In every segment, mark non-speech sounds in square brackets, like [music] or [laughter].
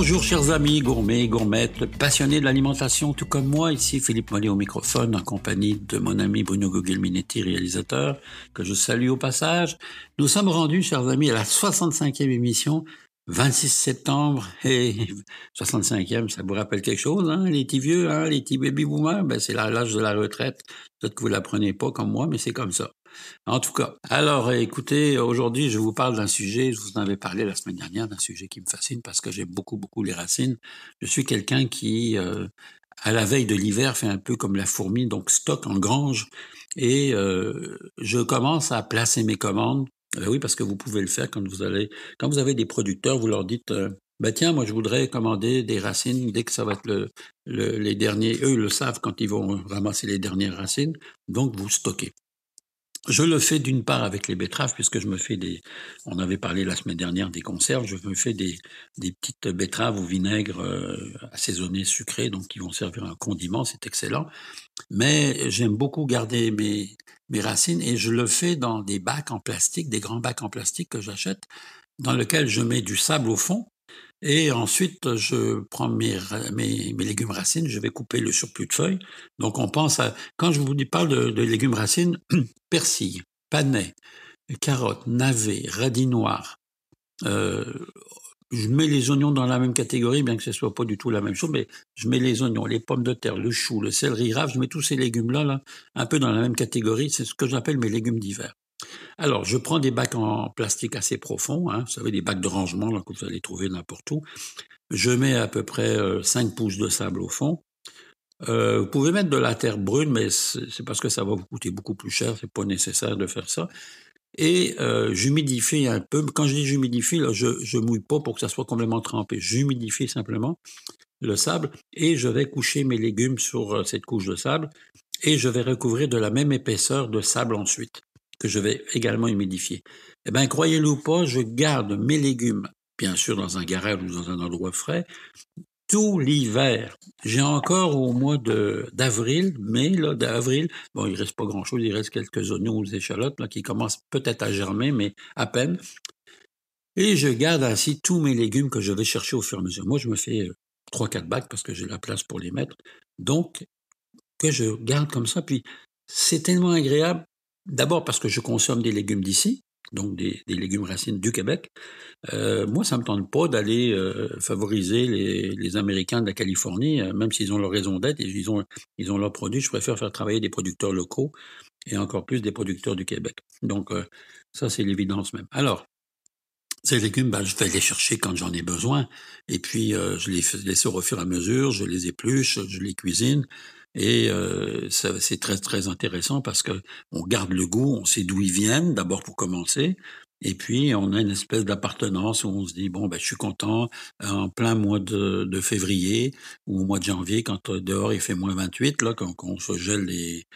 Bonjour chers amis gourmets, gourmettes, passionnés de l'alimentation tout comme moi, ici Philippe Mollet au microphone en compagnie de mon ami Bruno Guglielminetti, réalisateur, que je salue au passage. Nous sommes rendus chers amis à la 65e émission 26 septembre et 65e, ça vous rappelle quelque chose, hein, les petits vieux, hein, les petits baby boomers, ben c'est l'âge de la retraite. Peut-être que vous l'apprenez pas comme moi, mais c'est comme ça. En tout cas, alors écoutez, aujourd'hui je vous parle d'un sujet, je vous en avais parlé la semaine dernière, d'un sujet qui me fascine parce que j'aime beaucoup, beaucoup les racines. Je suis quelqu'un qui, euh, à la veille de l'hiver, fait un peu comme la fourmi, donc stocke en grange et euh, je commence à placer mes commandes oui, parce que vous pouvez le faire quand vous allez, quand vous avez des producteurs, vous leur dites, euh, ben tiens, moi je voudrais commander des racines dès que ça va être le, les derniers. Eux le savent quand ils vont ramasser les dernières racines, donc vous stockez. Je le fais d'une part avec les betteraves, puisque je me fais des. On avait parlé la semaine dernière des conserves. Je me fais des, petites betteraves au vinaigre euh, assaisonné sucré, donc qui vont servir un condiment. C'est excellent. Mais j'aime beaucoup garder mes, mes racines et je le fais dans des bacs en plastique, des grands bacs en plastique que j'achète, dans lesquels je mets du sable au fond et ensuite, je prends mes, mes, mes, légumes racines, je vais couper le surplus de feuilles. Donc, on pense à, quand je vous parle de, légumes racines, [clears throat] persil, panais, carottes, navets, radis noirs. Euh, je mets les oignons dans la même catégorie, bien que ce soit pas du tout la même chose, mais je mets les oignons, les pommes de terre, le chou, le céleri rave, je mets tous ces légumes-là, là, un peu dans la même catégorie. C'est ce que j'appelle mes légumes d'hiver. Alors, je prends des bacs en plastique assez profonds, hein, vous savez, des bacs de rangement là, que vous allez trouver n'importe où. Je mets à peu près 5 euh, pouces de sable au fond. Euh, vous pouvez mettre de la terre brune, mais c'est parce que ça va vous coûter beaucoup plus cher, c'est pas nécessaire de faire ça. Et euh, j'humidifie un peu. Quand je dis j'humidifie, je, je mouille pas pour que ça soit complètement trempé. J'humidifie simplement le sable et je vais coucher mes légumes sur cette couche de sable et je vais recouvrir de la même épaisseur de sable ensuite que je vais également humidifier. Eh bien, croyez-le ou pas, je garde mes légumes, bien sûr, dans un garage ou dans un endroit frais, tout l'hiver. J'ai encore au mois d'avril, mai, là, d'avril, bon, il reste pas grand chose, il reste quelques oignons ou échalotes, là, qui commencent peut-être à germer, mais à peine. Et je garde ainsi tous mes légumes que je vais chercher au fur et à mesure. Moi, je me fais euh, trois, quatre bacs parce que j'ai la place pour les mettre. Donc, que je garde comme ça. Puis, c'est tellement agréable D'abord parce que je consomme des légumes d'ici, donc des, légumes racines du Québec. Euh, moi, ça me tente pas d'aller euh, favoriser les, Américains de la Californie, euh, même s'ils ont leur raison d'être ils ont, ils ont leurs produits. Je préfère faire travailler des producteurs locaux et encore plus des producteurs du Québec. Donc, ça, c'est l'évidence même. Alors, ces légumes, ben, je vais les chercher quand j'en ai besoin. Et puis, je les laisse au fur et à mesure, je les épluche, je les cuisine. Et euh, c'est très très intéressant parce que on garde le goût, on sait d'où ils viennent d'abord pour commencer, et puis on a une espèce d'appartenance où on se dit bon ben je suis content en plein mois de, de février ou au mois de janvier quand euh, dehors il fait moins 28 là quand, quand on se gèle les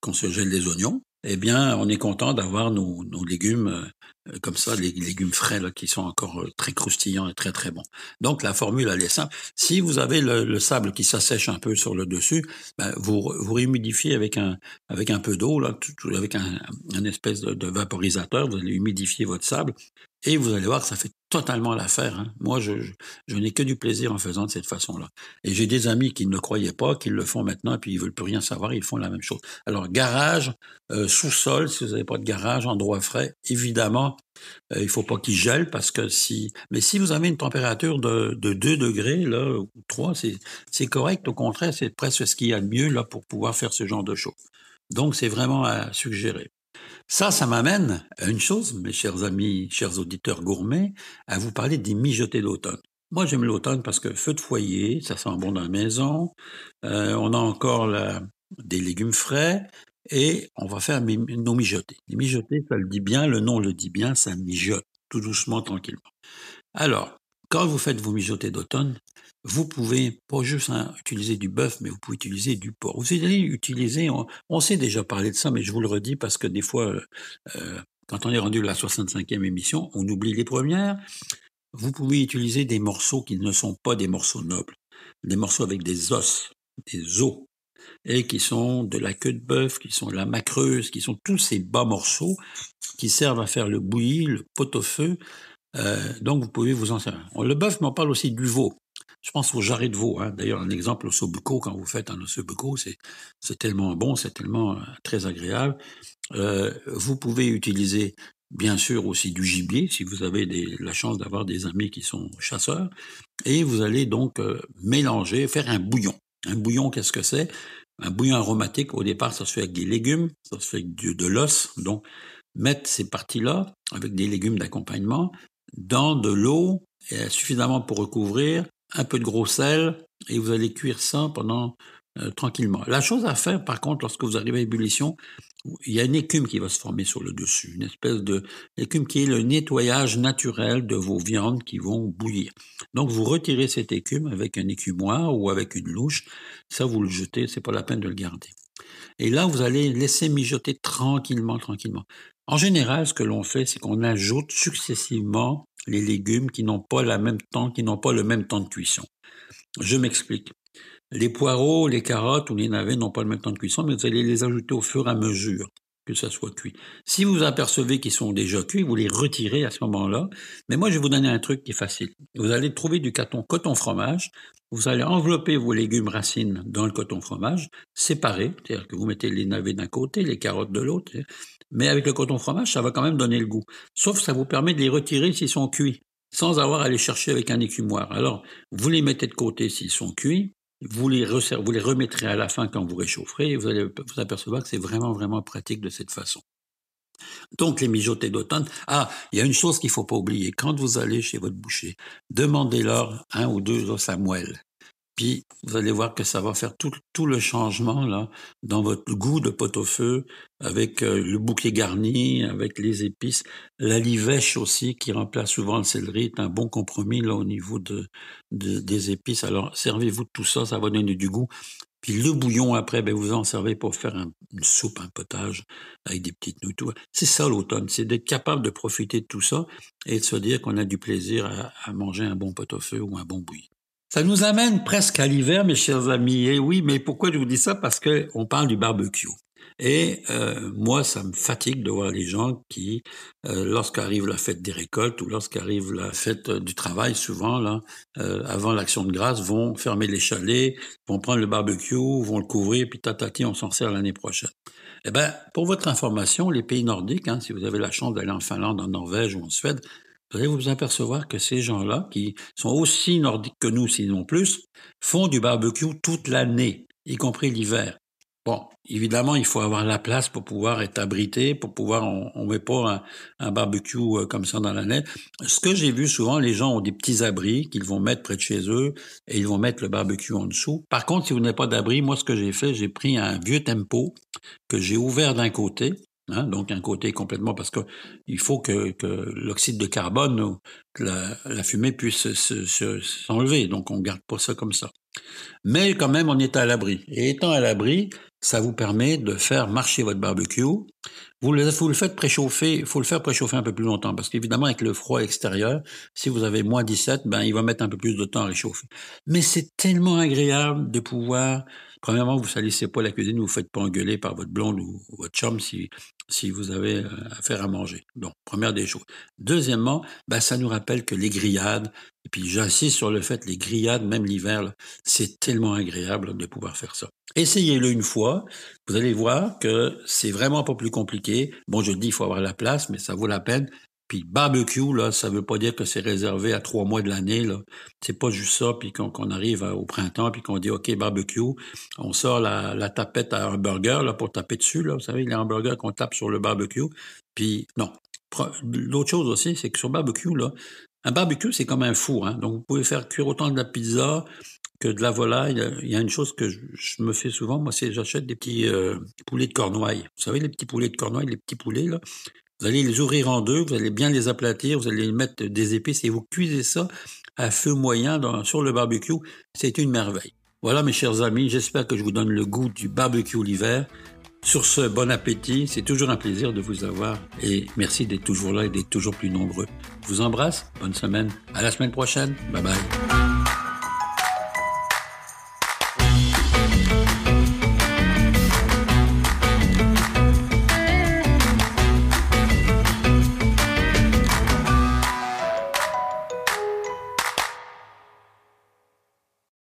qu'on se gèle les oignons eh bien, on est content d'avoir nos, légumes euh, comme ça, les légumes frais là, qui sont encore euh, très croustillants et très très bons. Donc la formule elle est simple. Si vous avez le, sable qui s'assèche un peu sur le dessus, ben, vous vous réhumidifiez avec un avec un peu d'eau là, avec un, espèce de, de, vaporisateur. Vous allez humidifier votre sable et vous allez voir que ça fait totalement l'affaire. Hein. Moi, je, je, n'ai que du plaisir en faisant de cette façon-là. Et j'ai des amis qui ne croyaient pas, qui le font maintenant, et puis ils veulent plus rien savoir, ils font la même chose. Alors, garage, euh, sous-sol, si vous n'avez pas de garage, endroit frais, évidemment, euh, il faut pas qu'il gèle parce que si, mais si vous avez une température de, de 2 degrés, là, ou 3, c'est correct. Au contraire, c'est presque ce qu'il y a de mieux, là, pour pouvoir faire ce genre de choses. Donc, c'est vraiment à suggérer. Ça, ça m'amène à une chose, mes chers amis, chers auditeurs gourmets, à vous parler des mijotés d'automne. Moi, j'aime l'automne parce que feu de foyer, ça sent bon dans la maison. Euh, on a encore des légumes frais et on va faire nos mijotés. Les mijotés, ça le dit bien, le nom le dit bien, ça mijote tout doucement, tranquillement. Alors, quand vous faites vos mijotés d'automne, vous pouvez pas juste hein, utiliser du bœuf, mais vous pouvez utiliser du porc. Vous allez utiliser, on, on, sait déjà parler de ça, mais je vous le redis parce que des fois, euh, euh quand on est rendu à la 65e émission, on oublie les premières. Vous pouvez utiliser des morceaux qui ne sont pas des morceaux nobles, des morceaux avec des os, des os, et qui sont de la queue de bœuf, qui sont de la macreuse, qui sont tous ces bas morceaux qui servent à faire le bouilli, le pot-au-feu. Euh, donc vous pouvez vous en servir. Le bœuf, m'en parle aussi du veau. Je pense aux jarrets de veau. Hein. D'ailleurs, un exemple, bucco, quand vous faites un bucco, c'est tellement bon, c'est tellement euh, très agréable. Euh, vous pouvez utiliser bien sûr aussi du gibier si vous avez la chance d'avoir des amis qui sont chasseurs. Et vous allez donc mélanger, faire un bouillon. Un bouillon, qu'est-ce que c'est? Un bouillon aromatique, au départ, ça se fait avec des légumes, ça se fait avec de, de l'os. Donc, mettre ces parties-là, avec des légumes d'accompagnement, dans de l'eau suffisamment pour recouvrir, un peu de gros sel, et vous allez cuire ça pendant euh, tranquillement. La chose à faire, par contre, lorsque vous arrivez à ébullition, il y a une écume qui va se former sur le dessus, une espèce de écume qui est le nettoyage naturel de vos viandes qui vont bouillir. Donc vous retirez cette écume avec un écumoire ou avec une louche, ça vous le jetez, c'est pas la peine de le garder. Et là, vous allez laisser mijoter tranquillement, tranquillement. En général, ce que l'on fait, c'est qu'on ajoute successivement les légumes qui n'ont pas la même temps, qui n'ont pas le même temps de cuisson. Je m'explique. Les poireaux, les carottes ou les navets n'ont pas le même temps de cuisson, mais vous allez les ajouter au fur et à mesure que ça soit cuit. Si vous apercevez qu'ils sont déjà cuits, vous les retirez à ce moment-là. Mais moi, je vais vous donner un truc qui est facile. Vous allez trouver du coton, coton fromage. Vous allez envelopper vos légumes racines dans le coton fromage, séparés, c'est-à-dire que vous mettez les navets d'un côté, les carottes de l'autre. Mais avec le coton fromage, ça va quand même donner le goût. Sauf que ça vous permet de les retirer s'ils sont cuits, sans avoir à les chercher avec un écumoire. Alors, vous les mettez de côté s'ils sont cuits, vous les, remettrez à la fin quand vous réchaufferez et vous allez vous apercevoir que c'est vraiment, vraiment pratique de cette façon. Donc, les mijotés d'automne. Ah, il y a une chose qu'il faut pas oublier. Quand vous allez chez votre boucher, demandez-leur un ou deux os à moelle. Puis vous allez voir que ça va faire tout, tout le changement là dans votre goût de pot-au-feu avec euh, le bouquet garni, avec les épices, la livèche aussi qui remplace souvent le céleri est un bon compromis là au niveau de, des épices. Alors servez-vous de tout ça, ça va donner du goût. Puis le bouillon après, ben vous en servez pour faire une soupe, un potage avec des petites nouilles. C'est ça l'automne, c'est d'être capable de profiter de tout ça et de se dire qu'on a du plaisir à, à manger un bon pot-au-feu ou un bon bouilli. Ça nous amène presque à l'hiver, mes chers amis. Et oui, mais pourquoi je vous dis ça? Parce que on parle du barbecue. Et euh, moi, ça me fatigue de voir les gens qui, euh, lorsqu'arrive la fête des récoltes ou lorsqu'arrive la fête du travail, souvent là, euh, avant l'action de grâce, vont fermer les chalets, vont prendre le barbecue, vont le couvrir, puis tatati, on s'en sert l'année prochaine. Eh ben, pour votre information, les pays nordiques, hein, si vous avez la chance d'aller en Finlande, en Norvège ou en Suède, vous allez vous apercevoir que ces gens-là, qui sont aussi nordiques que nous, sinon plus, font du barbecue toute l'année, y compris l'hiver. Bon, évidemment, il faut avoir la place pour pouvoir être abrité, pour pouvoir, on, on met pas un, barbecue euh, comme ça dans la neige. Ce que j'ai vu souvent, les gens ont des petits abris qu'ils vont mettre près de chez eux et ils vont mettre le barbecue en dessous. Par contre, si vous n'avez pas d'abri, moi, ce que j'ai fait, j'ai pris un vieux tempo que j'ai ouvert d'un côté Hein, donc un côté complètement parce que il faut que, l'oxyde de carbone, que la, fumée puisse s'enlever. Se, donc on garde pas ça comme ça. Mais quand même, on est à l'abri. Et étant à l'abri, ça vous permet de faire marcher votre barbecue. Vous le, faites préchauffer, il faut le faire préchauffer un peu plus longtemps parce qu'évidemment avec le froid extérieur, si vous avez moins 17, ben il va mettre un peu plus de temps à réchauffer. Mais c'est tellement agréable de pouvoir Premièrement, vous salissez pas la cuisine, vous ne vous faites pas engueuler par votre blonde ou, votre chum si, si vous avez euh, affaire à manger. Donc, première des choses. Deuxièmement, ben, ça nous rappelle que les grillades, et puis j'insiste sur le fait, les grillades, même l'hiver, c'est tellement agréable de pouvoir faire ça. Essayez-le une fois, vous allez voir que c'est vraiment pas plus compliqué. Bon, je dis, il faut avoir la place, mais ça vaut la peine. Puis barbecue, là, ça veut pas dire que c'est réservé à trois mois de l'année. Là, c'est pas juste ça. Puis qu'on arrive au printemps, puis qu'on dit ok barbecue, on sort la, la tapette à hamburger là pour taper dessus. Là, vous savez les hamburgers qu'on tape sur le barbecue. Puis non. L'autre chose aussi, c'est que sur barbecue là, un barbecue c'est comme un four. Hein, donc vous pouvez faire cuire autant de la pizza que de la volaille. Il y a une chose que je, me fais souvent, moi, c'est j'achète des petits euh, poulets de cornouailles. Vous savez, les petits poulets de cornouailles, les petits poulets, là. Vous allez les ouvrir en deux, vous allez bien les aplatir, vous allez mettre des épices et vous cuisez ça à feu moyen sur le barbecue. C'est une merveille. Voilà mes chers amis, j'espère que je vous donne le goût du barbecue l'hiver. Sur ce, bon appétit, c'est toujours un plaisir de vous avoir. Et merci d'être toujours là et d'être toujours plus nombreux. Je vous embrasse, bonne semaine, à la semaine prochaine, bye bye.